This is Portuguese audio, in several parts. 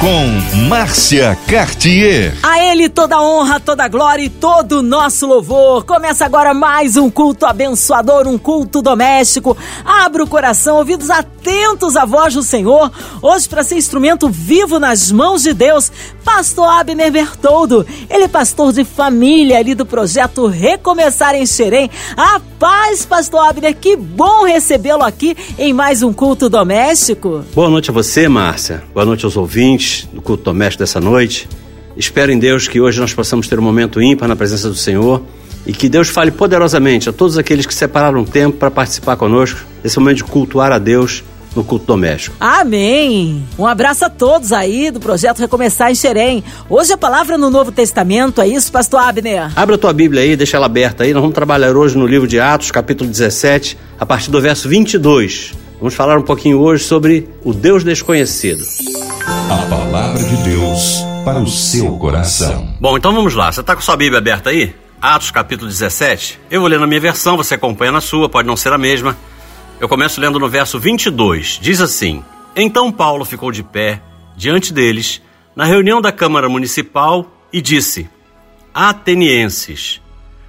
com Márcia Cartier. A Ele toda honra, toda glória e todo o nosso louvor. Começa agora mais um culto abençoador, um culto doméstico. Abra o coração, ouvidos atentos à voz do Senhor. Hoje, para ser instrumento vivo nas mãos de Deus, Pastor Abner Bertoldo. Ele é pastor de família ali do projeto Recomeçar em Xerém. A paz, Pastor Abner, que bom recebê-lo aqui em mais um culto doméstico. Boa noite a você, Márcia. Boa noite aos ouvintes no culto doméstico dessa noite. Espero em Deus que hoje nós possamos ter um momento ímpar na presença do Senhor e que Deus fale poderosamente a todos aqueles que separaram tempo para participar conosco desse momento de cultuar a Deus no culto doméstico. Amém! Um abraço a todos aí do projeto Recomeçar em Xerém. Hoje a palavra no Novo Testamento, é isso, pastor Abner? Abra a tua Bíblia aí, deixa ela aberta aí. Nós vamos trabalhar hoje no livro de Atos, capítulo 17, a partir do verso 22. Vamos falar um pouquinho hoje sobre o Deus desconhecido. A palavra de Deus para o seu coração. Bom, então vamos lá. Você está com sua Bíblia aberta aí? Atos capítulo 17. Eu vou ler na minha versão, você acompanha na sua, pode não ser a mesma. Eu começo lendo no verso 22. Diz assim: Então Paulo ficou de pé diante deles na reunião da Câmara Municipal e disse: Atenienses,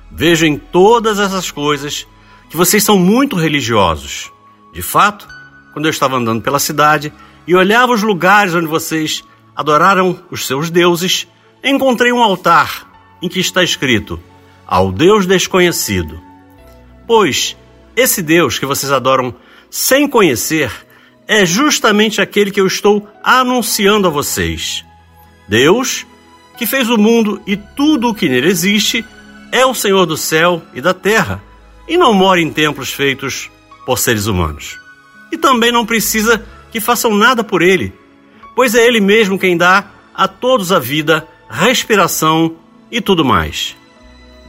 vejo em todas essas coisas que vocês são muito religiosos. De fato, quando eu estava andando pela cidade, e olhava os lugares onde vocês adoraram os seus deuses, encontrei um altar em que está escrito: Ao Deus desconhecido. Pois esse Deus que vocês adoram sem conhecer é justamente aquele que eu estou anunciando a vocês. Deus, que fez o mundo e tudo o que nele existe, é o Senhor do céu e da terra e não mora em templos feitos por seres humanos. E também não precisa que façam nada por ele, pois é ele mesmo quem dá a todos a vida, respiração e tudo mais.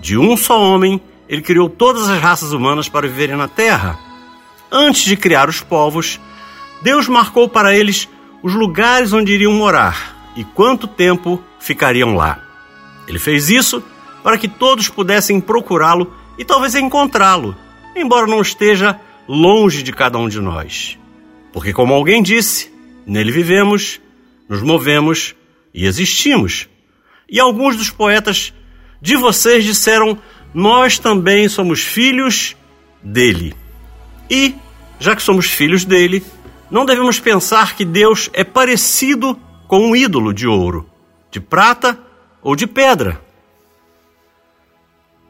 De um só homem, ele criou todas as raças humanas para viverem na terra. Antes de criar os povos, Deus marcou para eles os lugares onde iriam morar e quanto tempo ficariam lá. Ele fez isso para que todos pudessem procurá-lo e talvez encontrá-lo, embora não esteja longe de cada um de nós. Porque, como alguém disse, nele vivemos, nos movemos e existimos. E alguns dos poetas de vocês disseram: Nós também somos filhos dele. E, já que somos filhos dele, não devemos pensar que Deus é parecido com um ídolo de ouro, de prata ou de pedra,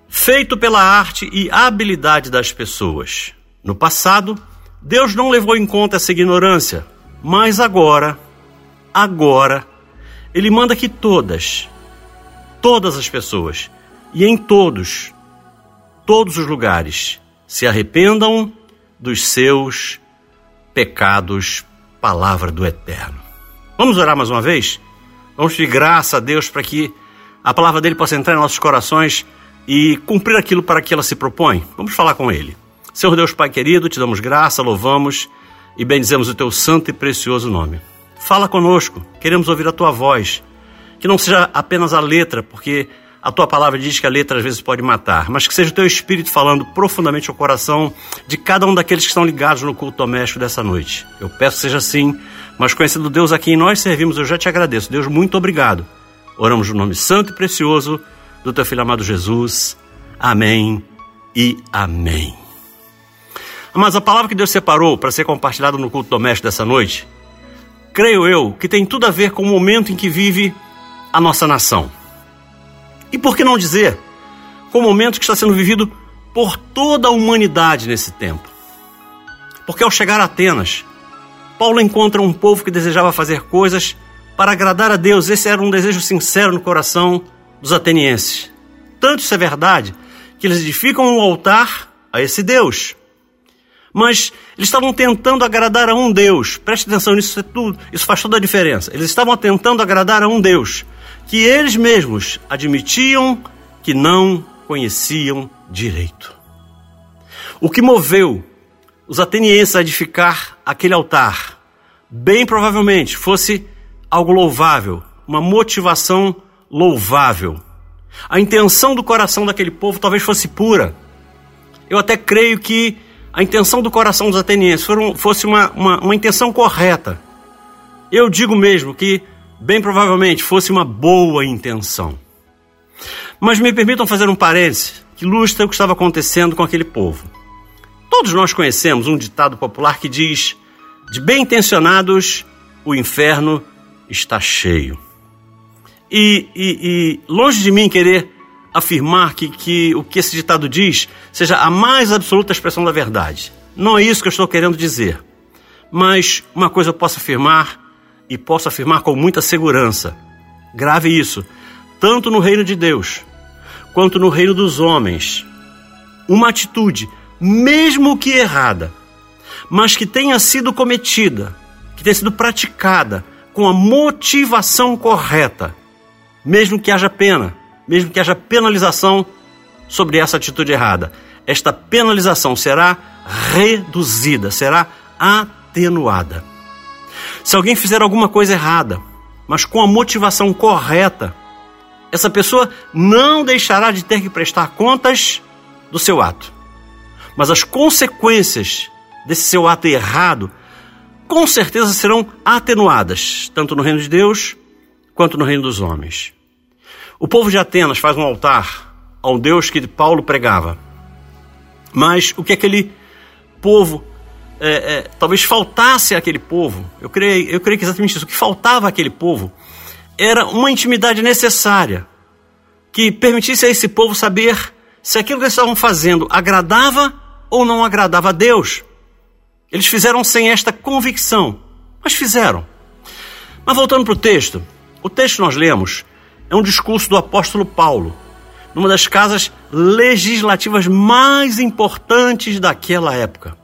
feito pela arte e habilidade das pessoas. No passado, Deus não levou em conta essa ignorância, mas agora, agora, Ele manda que todas, todas as pessoas, e em todos, todos os lugares, se arrependam dos seus pecados, palavra do Eterno. Vamos orar mais uma vez? Vamos pedir graça a Deus para que a palavra dele possa entrar em nossos corações e cumprir aquilo para que ela se propõe. Vamos falar com ele. Senhor Deus Pai querido, te damos graça, louvamos e bendizemos o teu santo e precioso nome. Fala conosco, queremos ouvir a tua voz. Que não seja apenas a letra, porque a tua palavra diz que a letra às vezes pode matar, mas que seja o teu espírito falando profundamente ao coração de cada um daqueles que estão ligados no culto doméstico dessa noite. Eu peço que seja assim, mas conhecendo Deus a quem nós servimos, eu já te agradeço. Deus, muito obrigado. Oramos no nome santo e precioso do teu filho amado Jesus. Amém e amém. Mas a palavra que Deus separou para ser compartilhada no culto doméstico dessa noite, creio eu que tem tudo a ver com o momento em que vive a nossa nação. E por que não dizer, com o momento que está sendo vivido por toda a humanidade nesse tempo? Porque ao chegar a Atenas, Paulo encontra um povo que desejava fazer coisas para agradar a Deus. Esse era um desejo sincero no coração dos atenienses. Tanto isso é verdade que eles edificam um altar a esse Deus mas eles estavam tentando agradar a um Deus. Preste atenção nisso, isso, é tudo, isso faz toda a diferença. Eles estavam tentando agradar a um Deus que eles mesmos admitiam que não conheciam direito. O que moveu os atenienses a edificar aquele altar, bem provavelmente fosse algo louvável, uma motivação louvável. A intenção do coração daquele povo talvez fosse pura. Eu até creio que a intenção do coração dos atenienses fosse uma, uma, uma intenção correta. Eu digo mesmo que, bem provavelmente, fosse uma boa intenção. Mas me permitam fazer um parêntese que ilustra o que estava acontecendo com aquele povo. Todos nós conhecemos um ditado popular que diz: de bem intencionados, o inferno está cheio. E, e, e, longe de mim querer afirmar que, que o que esse ditado diz seja a mais absoluta expressão da verdade. Não é isso que eu estou querendo dizer. Mas uma coisa eu posso afirmar, e posso afirmar com muita segurança: grave isso, tanto no reino de Deus quanto no reino dos homens. Uma atitude, mesmo que errada, mas que tenha sido cometida, que tenha sido praticada com a motivação correta, mesmo que haja pena, mesmo que haja penalização sobre essa atitude errada, esta penalização será reduzida, será atenuada. Se alguém fizer alguma coisa errada, mas com a motivação correta, essa pessoa não deixará de ter que prestar contas do seu ato. Mas as consequências desse seu ato errado com certeza serão atenuadas, tanto no reino de Deus quanto no reino dos homens. O povo de Atenas faz um altar ao Deus que Paulo pregava. Mas o que aquele povo, é, é, talvez faltasse àquele povo, eu creio, eu creio que exatamente isso, o que faltava àquele povo era uma intimidade necessária que permitisse a esse povo saber se aquilo que eles estavam fazendo agradava ou não agradava a Deus. Eles fizeram sem esta convicção, mas fizeram. Mas voltando para o texto, o texto nós lemos é um discurso do apóstolo Paulo, numa das casas legislativas mais importantes daquela época.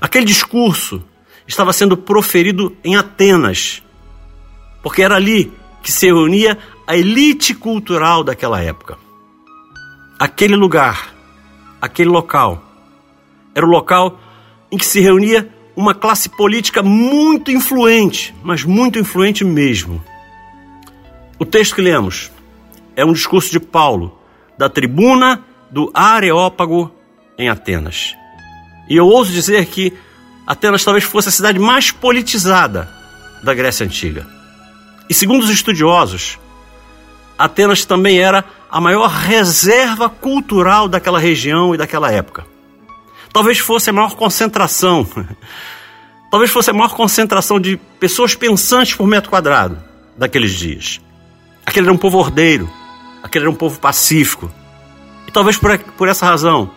Aquele discurso estava sendo proferido em Atenas, porque era ali que se reunia a elite cultural daquela época. Aquele lugar, aquele local, era o local em que se reunia uma classe política muito influente, mas muito influente mesmo. O texto que lemos é um discurso de Paulo, da tribuna do Areópago em Atenas. E eu ouso dizer que Atenas talvez fosse a cidade mais politizada da Grécia Antiga. E segundo os estudiosos, Atenas também era a maior reserva cultural daquela região e daquela época. Talvez fosse a maior concentração, talvez fosse a maior concentração de pessoas pensantes por metro quadrado daqueles dias. Aquele era um povo ordeiro, aquele era um povo pacífico. E talvez por, por essa razão,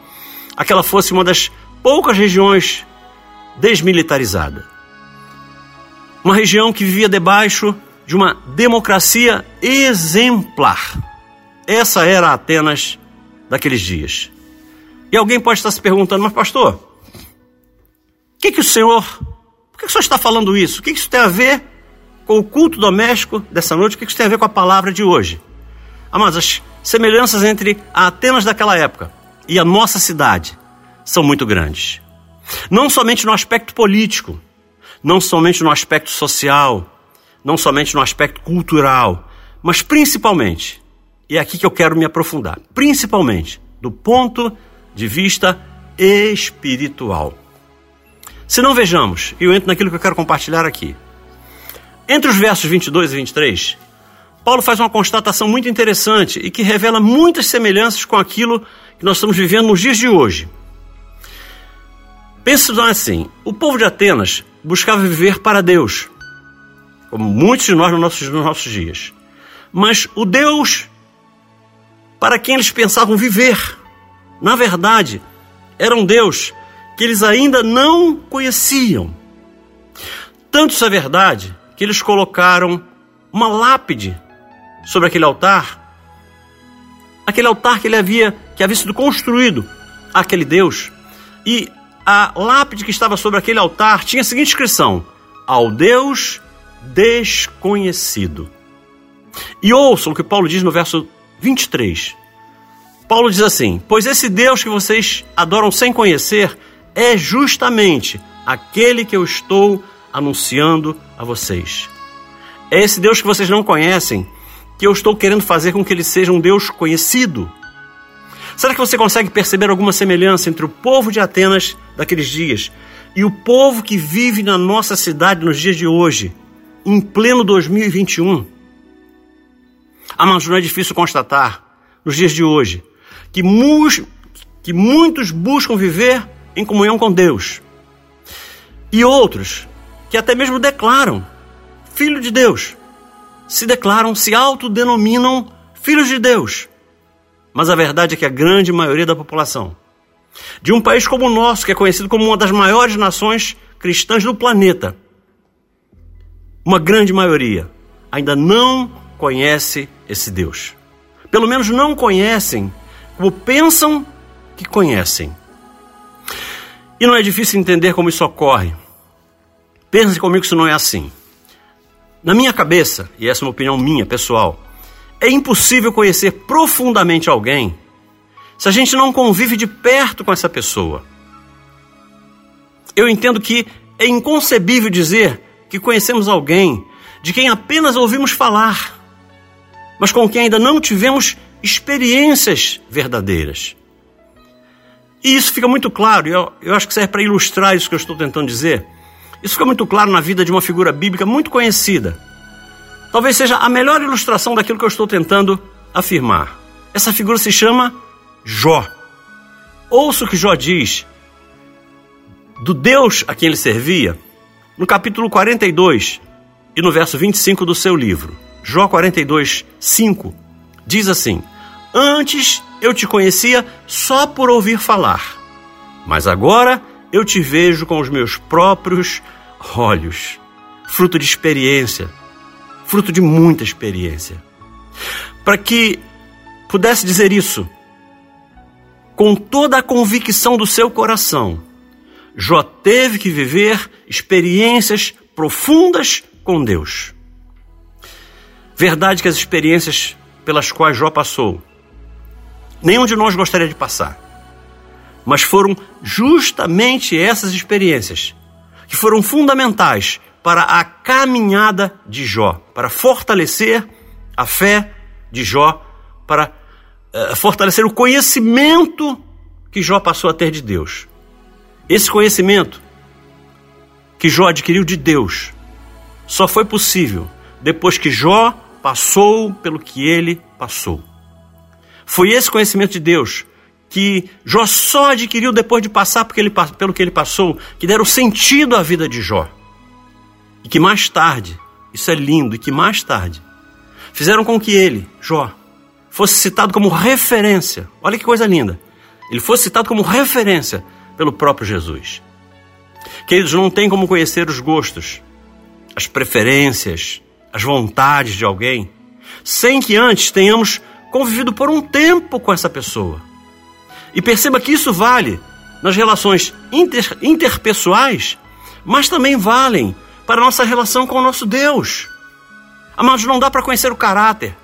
aquela fosse uma das poucas regiões desmilitarizada. Uma região que vivia debaixo de uma democracia exemplar. Essa era Atenas daqueles dias. E alguém pode estar se perguntando, mas pastor, o que, que o senhor, por que, que o senhor está falando isso? O que, que isso tem a ver com o culto doméstico dessa noite? O que, isso tem a ver com a palavra de hoje? Amados, as semelhanças entre a Atenas daquela época e a nossa cidade são muito grandes. Não somente no aspecto político, não somente no aspecto social, não somente no aspecto cultural, mas principalmente, e é aqui que eu quero me aprofundar, principalmente do ponto de vista espiritual. Se não vejamos, eu entro naquilo que eu quero compartilhar aqui. Entre os versos 22 e 23, Paulo faz uma constatação muito interessante e que revela muitas semelhanças com aquilo que nós estamos vivendo nos dias de hoje. Pensa assim: o povo de Atenas buscava viver para Deus, como muitos de nós nos nossos, nos nossos dias. Mas o Deus para quem eles pensavam viver na verdade, era um Deus que eles ainda não conheciam. Tanto isso é verdade que eles colocaram uma lápide sobre aquele altar, aquele altar que ele havia que havia sido construído aquele Deus, e a lápide que estava sobre aquele altar tinha a seguinte inscrição: ao Deus desconhecido. E ouçam o que Paulo diz no verso 23. Paulo diz assim: Pois esse Deus que vocês adoram sem conhecer é justamente aquele que eu estou anunciando a vocês. É esse Deus que vocês não conhecem que eu estou querendo fazer com que ele seja um Deus conhecido? Será que você consegue perceber alguma semelhança entre o povo de Atenas daqueles dias e o povo que vive na nossa cidade nos dias de hoje, em pleno 2021? Ah, mas não é difícil constatar, nos dias de hoje, que, mu que muitos buscam viver em comunhão com Deus. E outros que até mesmo declaram filho de Deus, se declaram, se autodenominam filhos de Deus. Mas a verdade é que a grande maioria da população de um país como o nosso, que é conhecido como uma das maiores nações cristãs do planeta, uma grande maioria ainda não conhece esse Deus. Pelo menos não conhecem como pensam que conhecem. E não é difícil entender como isso ocorre. Pense comigo que isso não é assim. Na minha cabeça, e essa é uma opinião minha, pessoal, é impossível conhecer profundamente alguém se a gente não convive de perto com essa pessoa. Eu entendo que é inconcebível dizer que conhecemos alguém de quem apenas ouvimos falar, mas com quem ainda não tivemos experiências verdadeiras. E isso fica muito claro, e eu, eu acho que serve para ilustrar isso que eu estou tentando dizer. Isso fica muito claro na vida de uma figura bíblica muito conhecida. Talvez seja a melhor ilustração daquilo que eu estou tentando afirmar. Essa figura se chama Jó. Ouça o que Jó diz do Deus a quem ele servia, no capítulo 42 e no verso 25 do seu livro. Jó 42, 5 diz assim: Antes eu te conhecia só por ouvir falar, mas agora eu te vejo com os meus próprios olhos. Fruto de experiência, fruto de muita experiência. Para que pudesse dizer isso com toda a convicção do seu coração, Jó teve que viver experiências profundas com Deus. Verdade que as experiências pelas quais Jó passou nenhum de nós gostaria de passar. Mas foram justamente essas experiências que foram fundamentais para a caminhada de Jó, para fortalecer a fé de Jó, para uh, fortalecer o conhecimento que Jó passou a ter de Deus. Esse conhecimento que Jó adquiriu de Deus só foi possível depois que Jó passou pelo que ele passou. Foi esse conhecimento de Deus que Jó só adquiriu depois de passar pelo que ele passou, que deram sentido à vida de Jó. E que mais tarde, isso é lindo, e que mais tarde, fizeram com que ele, Jó, fosse citado como referência. Olha que coisa linda. Ele fosse citado como referência pelo próprio Jesus. Queridos, não tem como conhecer os gostos, as preferências, as vontades de alguém, sem que antes tenhamos convivido por um tempo com essa pessoa. E perceba que isso vale nas relações inter, interpessoais, mas também valem para a nossa relação com o nosso Deus. Amados, não dá para conhecer o caráter,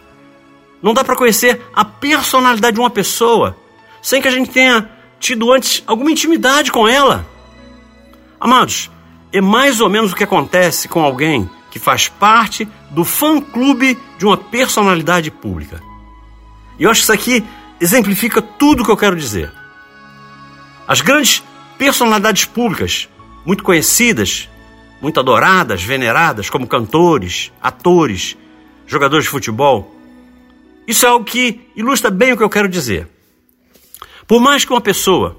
não dá para conhecer a personalidade de uma pessoa sem que a gente tenha tido antes alguma intimidade com ela. Amados, é mais ou menos o que acontece com alguém que faz parte do fã-clube de uma personalidade pública. E eu acho que isso aqui exemplifica tudo o que eu quero dizer. As grandes personalidades públicas, muito conhecidas, muito adoradas, veneradas, como cantores, atores, jogadores de futebol, isso é algo que ilustra bem o que eu quero dizer. Por mais que uma pessoa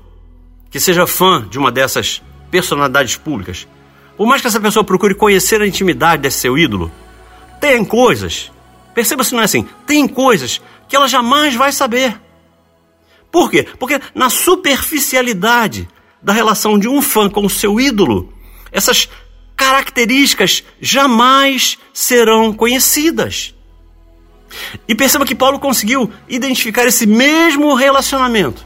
que seja fã de uma dessas personalidades públicas, por mais que essa pessoa procure conhecer a intimidade desse seu ídolo, tem coisas, perceba se não é assim, tem coisas que ela jamais vai saber. Por quê? Porque na superficialidade da relação de um fã com o seu ídolo, essas características jamais serão conhecidas. E perceba que Paulo conseguiu identificar esse mesmo relacionamento,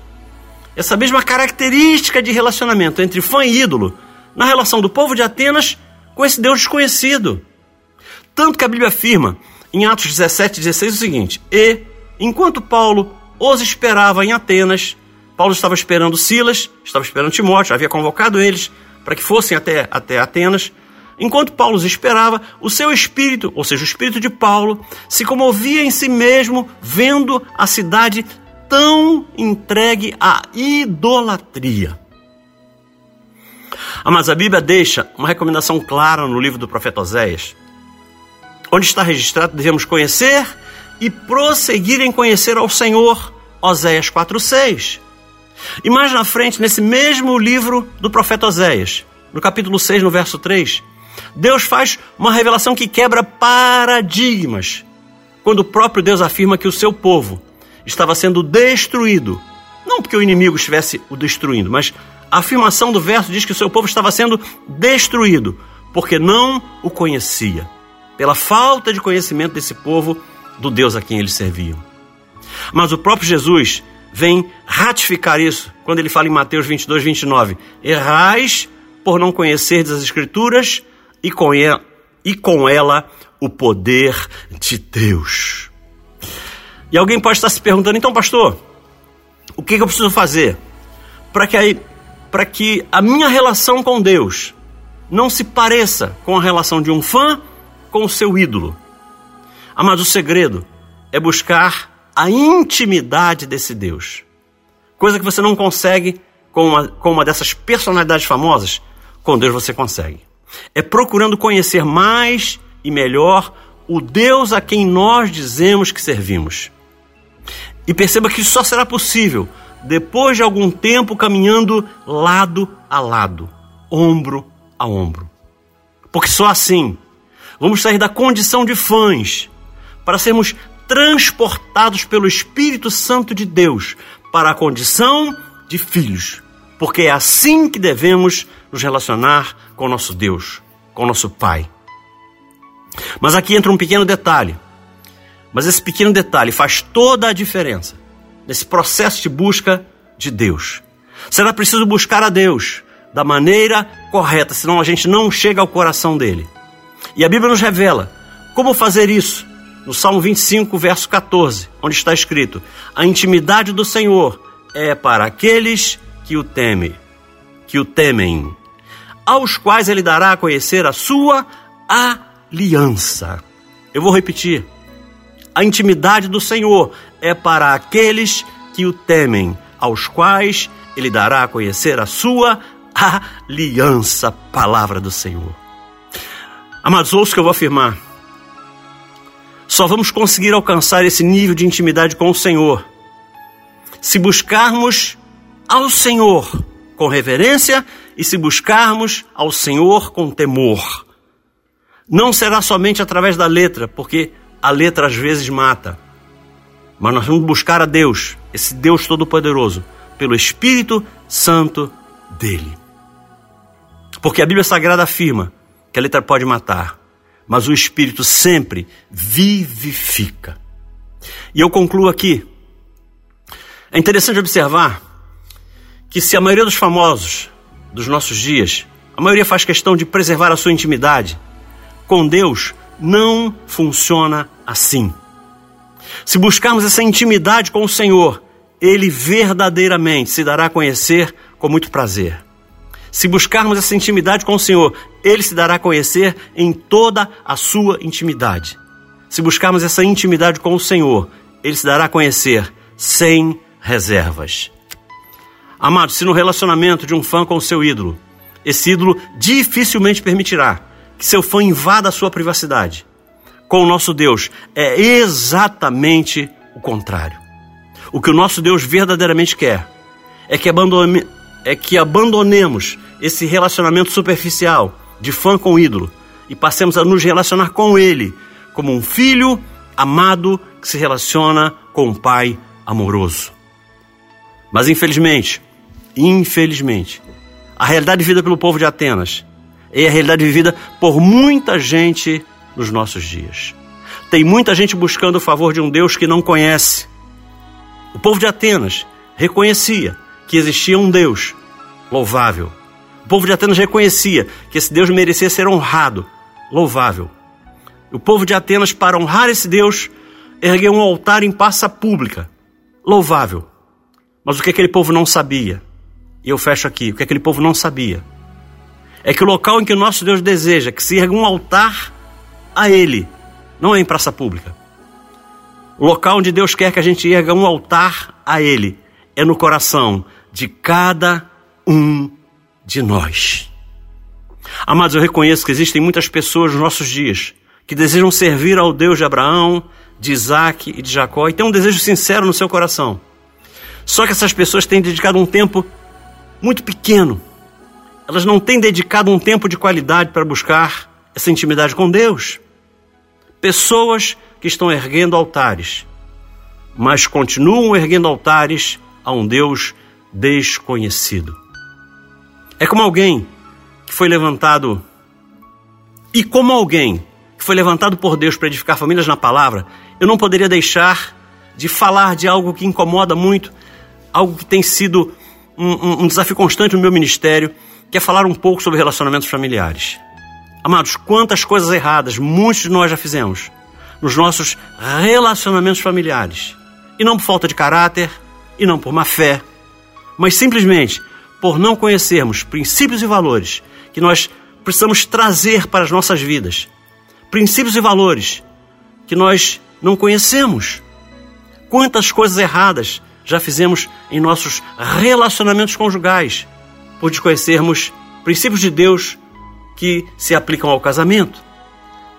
essa mesma característica de relacionamento entre fã e ídolo, na relação do povo de Atenas com esse Deus desconhecido. Tanto que a Bíblia afirma em Atos 17, 16 o seguinte: E Enquanto Paulo os esperava em Atenas, Paulo estava esperando Silas, estava esperando Timóteo, havia convocado eles para que fossem até, até Atenas. Enquanto Paulo esperava, o seu espírito, ou seja, o espírito de Paulo, se comovia em si mesmo, vendo a cidade tão entregue à idolatria. Mas a Bíblia deixa uma recomendação clara no livro do profeta Oséias, onde está registrado devemos conhecer e prosseguir em conhecer ao Senhor, Oséias 4,6. E mais na frente, nesse mesmo livro do profeta Oséias, no capítulo 6, no verso 3, Deus faz uma revelação que quebra paradigmas, quando o próprio Deus afirma que o seu povo estava sendo destruído. Não porque o inimigo estivesse o destruindo, mas a afirmação do verso diz que o seu povo estava sendo destruído porque não o conhecia, pela falta de conhecimento desse povo do Deus a quem eles serviam. Mas o próprio Jesus vem ratificar isso quando ele fala em Mateus 22, 29. Errais por não conhecerdes as Escrituras e com ela, e com ela o poder de Deus. E alguém pode estar se perguntando, então, pastor, o que, eu preciso fazer para que, a, que a minha relação com Deus não se pareça com a relação de um fã com o seu ídolo? Ah, mas o segredo é buscar a intimidade desse Deus. Coisa que você não consegue com uma, com uma dessas personalidades famosas, com Deus você consegue. É procurando conhecer mais e melhor o Deus a quem nós dizemos que servimos. E perceba que isso só será possível depois de algum tempo caminhando lado a lado, ombro a ombro. Porque só assim vamos sair da condição de fãs para sermos transportados pelo Espírito Santo de Deus para a condição de filhos. Porque é assim que devemos nos relacionar com nosso Deus, com nosso Pai. Mas aqui entra um pequeno detalhe. Mas esse pequeno detalhe faz toda a diferença nesse processo de busca de Deus. Será preciso buscar a Deus da maneira correta, senão a gente não chega ao coração dele. E a Bíblia nos revela como fazer isso. No Salmo 25, verso 14, onde está escrito: A intimidade do Senhor é para aqueles que o temem, que o temem, aos quais ele dará a conhecer a sua aliança. Eu vou repetir. A intimidade do Senhor é para aqueles que o temem, aos quais ele dará a conhecer a sua aliança, palavra do Senhor. Amados, ouço que eu vou afirmar. Só vamos conseguir alcançar esse nível de intimidade com o Senhor se buscarmos ao Senhor com reverência e se buscarmos ao Senhor com temor. Não será somente através da letra, porque a letra às vezes mata. Mas nós vamos buscar a Deus, esse Deus Todo-Poderoso, pelo Espírito Santo dele. Porque a Bíblia Sagrada afirma que a letra pode matar, mas o Espírito sempre vivifica. E eu concluo aqui. É interessante observar que se a maioria dos famosos dos nossos dias, a maioria faz questão de preservar a sua intimidade, com Deus não funciona assim. Se buscarmos essa intimidade com o Senhor, Ele verdadeiramente se dará a conhecer com muito prazer. Se buscarmos essa intimidade com o Senhor, Ele se dará a conhecer em toda a sua intimidade. Se buscarmos essa intimidade com o Senhor, Ele se dará a conhecer sem reservas. Amado, se no relacionamento de um fã com o seu ídolo, esse ídolo dificilmente permitirá que seu fã invada a sua privacidade. Com o nosso Deus é exatamente o contrário. O que o nosso Deus verdadeiramente quer é que, abandone, é que abandonemos esse relacionamento superficial de fã com ídolo e passemos a nos relacionar com Ele como um filho amado que se relaciona com um pai amoroso. Mas infelizmente, infelizmente, a realidade vivida pelo povo de Atenas é a realidade vivida por muita gente nos nossos dias. Tem muita gente buscando o favor de um Deus que não conhece. O povo de Atenas reconhecia que existia um Deus louvável. O povo de Atenas reconhecia que esse Deus merecia ser honrado, louvável. O povo de Atenas, para honrar esse Deus, ergueu um altar em praça pública, louvável. Mas o que aquele povo não sabia? E eu fecho aqui, o que aquele povo não sabia? é que o local em que o nosso Deus deseja que se erga um altar a Ele, não é em praça pública. O local onde Deus quer que a gente erga um altar a Ele é no coração de cada um de nós. Amados, eu reconheço que existem muitas pessoas nos nossos dias que desejam servir ao Deus de Abraão, de Isaac e de Jacó e têm um desejo sincero no seu coração. Só que essas pessoas têm dedicado um tempo muito pequeno. Elas não têm dedicado um tempo de qualidade para buscar essa intimidade com Deus. Pessoas que estão erguendo altares, mas continuam erguendo altares a um Deus desconhecido. É como alguém que foi levantado, e como alguém que foi levantado por Deus para edificar famílias na palavra, eu não poderia deixar de falar de algo que incomoda muito, algo que tem sido um, um, desafio constante no meu ministério, que é falar um pouco sobre relacionamentos familiares. Amados, quantas coisas erradas muitos de nós já fizemos nos nossos relacionamentos familiares. E não por falta de caráter, e não por má fé, mas simplesmente por não conhecermos princípios e valores que nós precisamos trazer para as nossas vidas. Princípios e valores que nós não conhecemos. Quantas coisas erradas já fizemos em nossos relacionamentos conjugais por desconhecermos princípios de Deus que se aplicam ao casamento.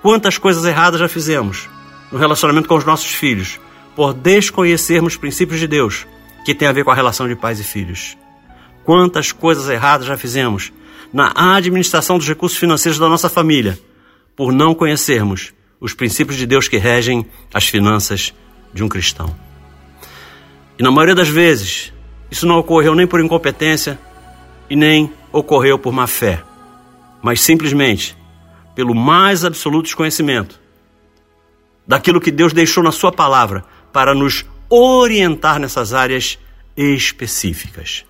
Quantas coisas erradas já fizemos no relacionamento com os nossos filhos por desconhecermos princípios de Deus que tem a ver com a relação de pais e filhos. Quantas coisas erradas já fizemos na administração dos recursos financeiros da nossa família por não conhecermos os princípios de Deus que regem as finanças de um cristão. E na maioria das vezes, isso não ocorreu nem por incompetência e nem ocorreu por má fé mas simplesmente pelo mais absoluto desconhecimento daquilo que Deus deixou na Sua palavra para nos orientar nessas áreas específicas.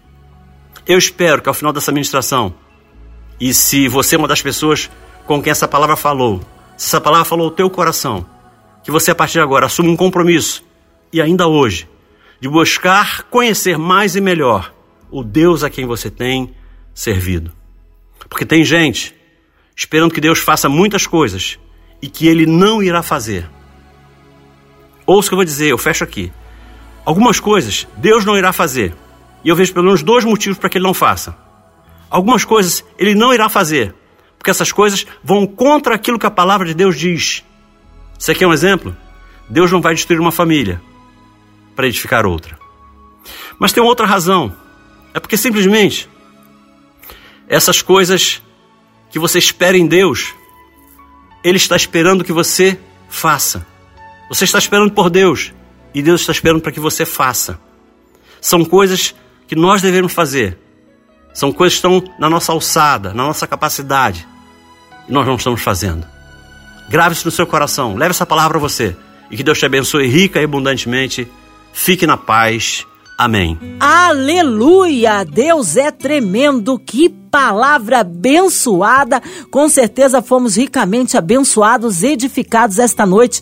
Eu espero que ao final dessa ministração, e se você é uma das pessoas com quem essa palavra falou, se essa palavra falou o teu coração, que você a partir de agora assuma um compromisso, e ainda hoje, de buscar conhecer mais e melhor o Deus a quem você tem servido. Porque tem gente esperando que Deus faça muitas coisas e que ele não irá fazer. Ouça o que eu vou dizer, eu fecho aqui. Algumas coisas Deus não irá fazer. E eu vejo pelo menos dois motivos para que ele não faça. Algumas coisas ele não irá fazer, porque essas coisas vão contra aquilo que a palavra de Deus diz. Você quer um exemplo? Deus não vai destruir uma família para edificar outra. Mas tem outra razão. É porque simplesmente essas coisas que você espera em Deus, Ele está esperando que você faça. Você está esperando por Deus e Deus está esperando para que você faça. São coisas que nós devemos fazer. São coisas que estão na nossa alçada, na nossa capacidade. E nós não estamos fazendo. Grave isso no seu coração. Leve essa palavra para você. E que Deus te abençoe rica e abundantemente. Fique na paz. Amém. Aleluia! Deus é tremendo. Que palavra abençoada. Com certeza fomos ricamente abençoados, edificados esta noite.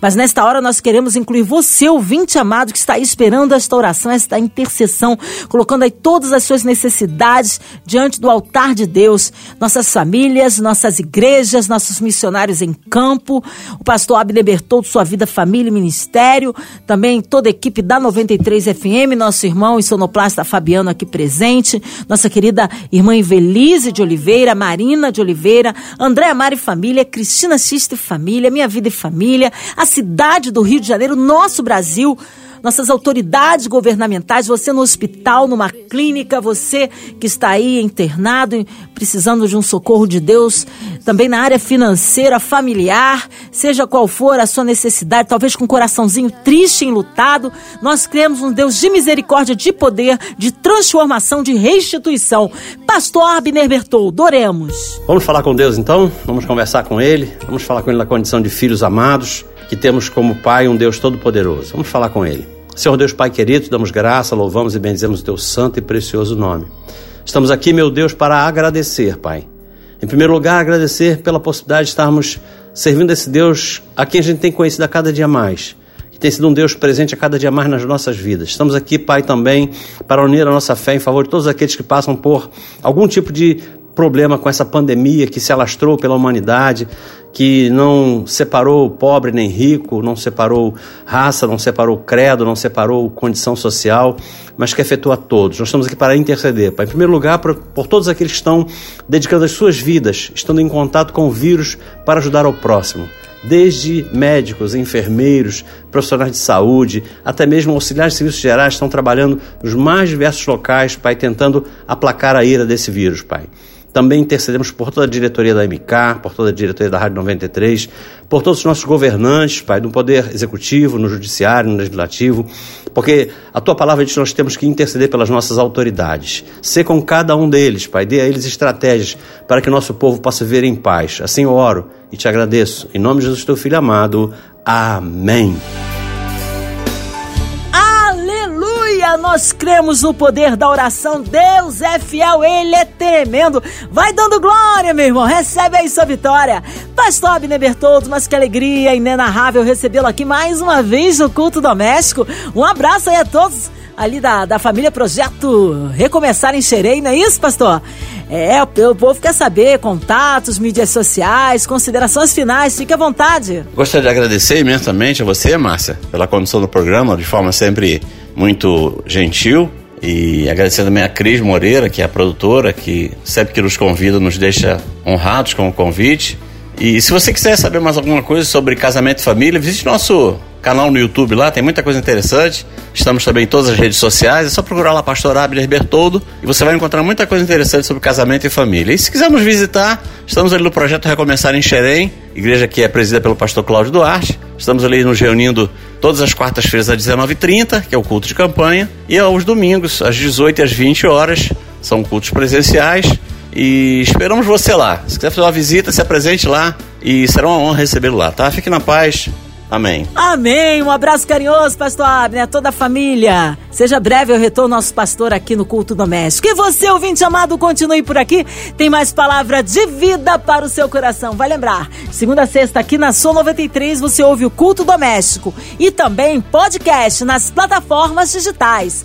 Mas nesta hora nós queremos incluir você, ouvinte amado, que está esperando esta oração, esta intercessão, colocando aí todas as suas necessidades diante do altar de Deus. Nossas famílias, nossas igrejas, nossos missionários em campo. O pastor Abner Bertoldo, sua vida, família e ministério. Também toda a equipe da 93 FM, nosso irmão e sonoplasta Fabiano aqui presente. Nossa querida irmã Velise de Oliveira, Marina de Oliveira, Andréa Mari Família, Cristina Xista e Família, Minha Vida e Família, a cidade do Rio de Janeiro, nosso Brasil nossas autoridades governamentais, você no hospital, numa clínica, você que está aí internado, precisando de um socorro de Deus, também na área financeira, familiar, seja qual for a sua necessidade, talvez com um coraçãozinho triste, enlutado, nós cremos um Deus de misericórdia, de poder, de transformação, de restituição. Pastor Abner Bertoldo, oremos. Vamos falar com Deus então? Vamos conversar com Ele? Vamos falar com Ele na condição de filhos amados? Que temos como Pai um Deus todo-poderoso. Vamos falar com Ele. Senhor Deus Pai querido, damos graça, louvamos e bendizemos o Teu santo e precioso nome. Estamos aqui, meu Deus, para agradecer, Pai. Em primeiro lugar, agradecer pela possibilidade de estarmos servindo esse Deus a quem a gente tem conhecido a cada dia mais que tem sido um Deus presente a cada dia mais nas nossas vidas. Estamos aqui, Pai, também para unir a nossa fé em favor de todos aqueles que passam por algum tipo de problema com essa pandemia que se alastrou pela humanidade, que não separou pobre nem rico, não separou raça, não separou credo, não separou condição social, mas que afetou a todos. Nós estamos aqui para interceder, Pai. Em primeiro lugar, por, por todos aqueles que estão dedicando as suas vidas, estando em contato com o vírus para ajudar ao próximo desde médicos, enfermeiros, profissionais de saúde, até mesmo auxiliares de serviços gerais estão trabalhando nos mais diversos locais, Pai, tentando aplacar a ira desse vírus, Pai. Também intercedemos por toda a diretoria da MK, por toda a diretoria da Rádio 93, por todos os nossos governantes, Pai, no Poder Executivo, no Judiciário, no Legislativo, porque a Tua palavra diz que nós temos que interceder pelas nossas autoridades. Ser com cada um deles, Pai, dê a eles estratégias para que o nosso povo possa viver em paz. Assim eu oro e te agradeço. Em nome de Jesus, Teu Filho amado. Amém. Nós cremos no poder da oração. Deus é fiel, Ele é tremendo. Vai dando glória, meu irmão. Recebe aí sua vitória. Pastor Abner Bertoldo, mas que alegria inenarrável recebê-lo aqui mais uma vez no culto doméstico. Um abraço aí a todos ali da, da família Projeto Recomeçar em Xerei, não é isso, pastor? É, o povo quer saber contatos, mídias sociais, considerações finais, fique à vontade. Gostaria de agradecer imensamente a você, Márcia, pela condução do programa, de forma sempre muito gentil. E agradecer também a Cris Moreira, que é a produtora, que sempre que nos convida nos deixa honrados com o convite. E se você quiser saber mais alguma coisa sobre casamento e família, visite nosso canal no YouTube lá, tem muita coisa interessante. Estamos também em todas as redes sociais, é só procurar lá Pastor Abner Bertoldo e você vai encontrar muita coisa interessante sobre casamento e família. E se quiser nos visitar, estamos ali no projeto Recomeçar em Xerém, igreja que é presidida pelo pastor Cláudio Duarte. Estamos ali nos reunindo todas as quartas-feiras às 19h30, que é o culto de campanha, e aos domingos, às 18 e às 20 horas, são cultos presenciais. E esperamos você lá. Se quiser fazer uma visita, se apresente lá e será uma honra recebê-lo lá, tá? Fique na paz. Amém. Amém. Um abraço carinhoso, pastor Abner, toda a família. Seja breve o retorno nosso pastor aqui no culto doméstico. E você, ouvinte amado, continue por aqui. Tem mais palavra de vida para o seu coração. Vai lembrar, segunda a sexta aqui na Sou 93 você ouve o culto doméstico e também podcast nas plataformas digitais.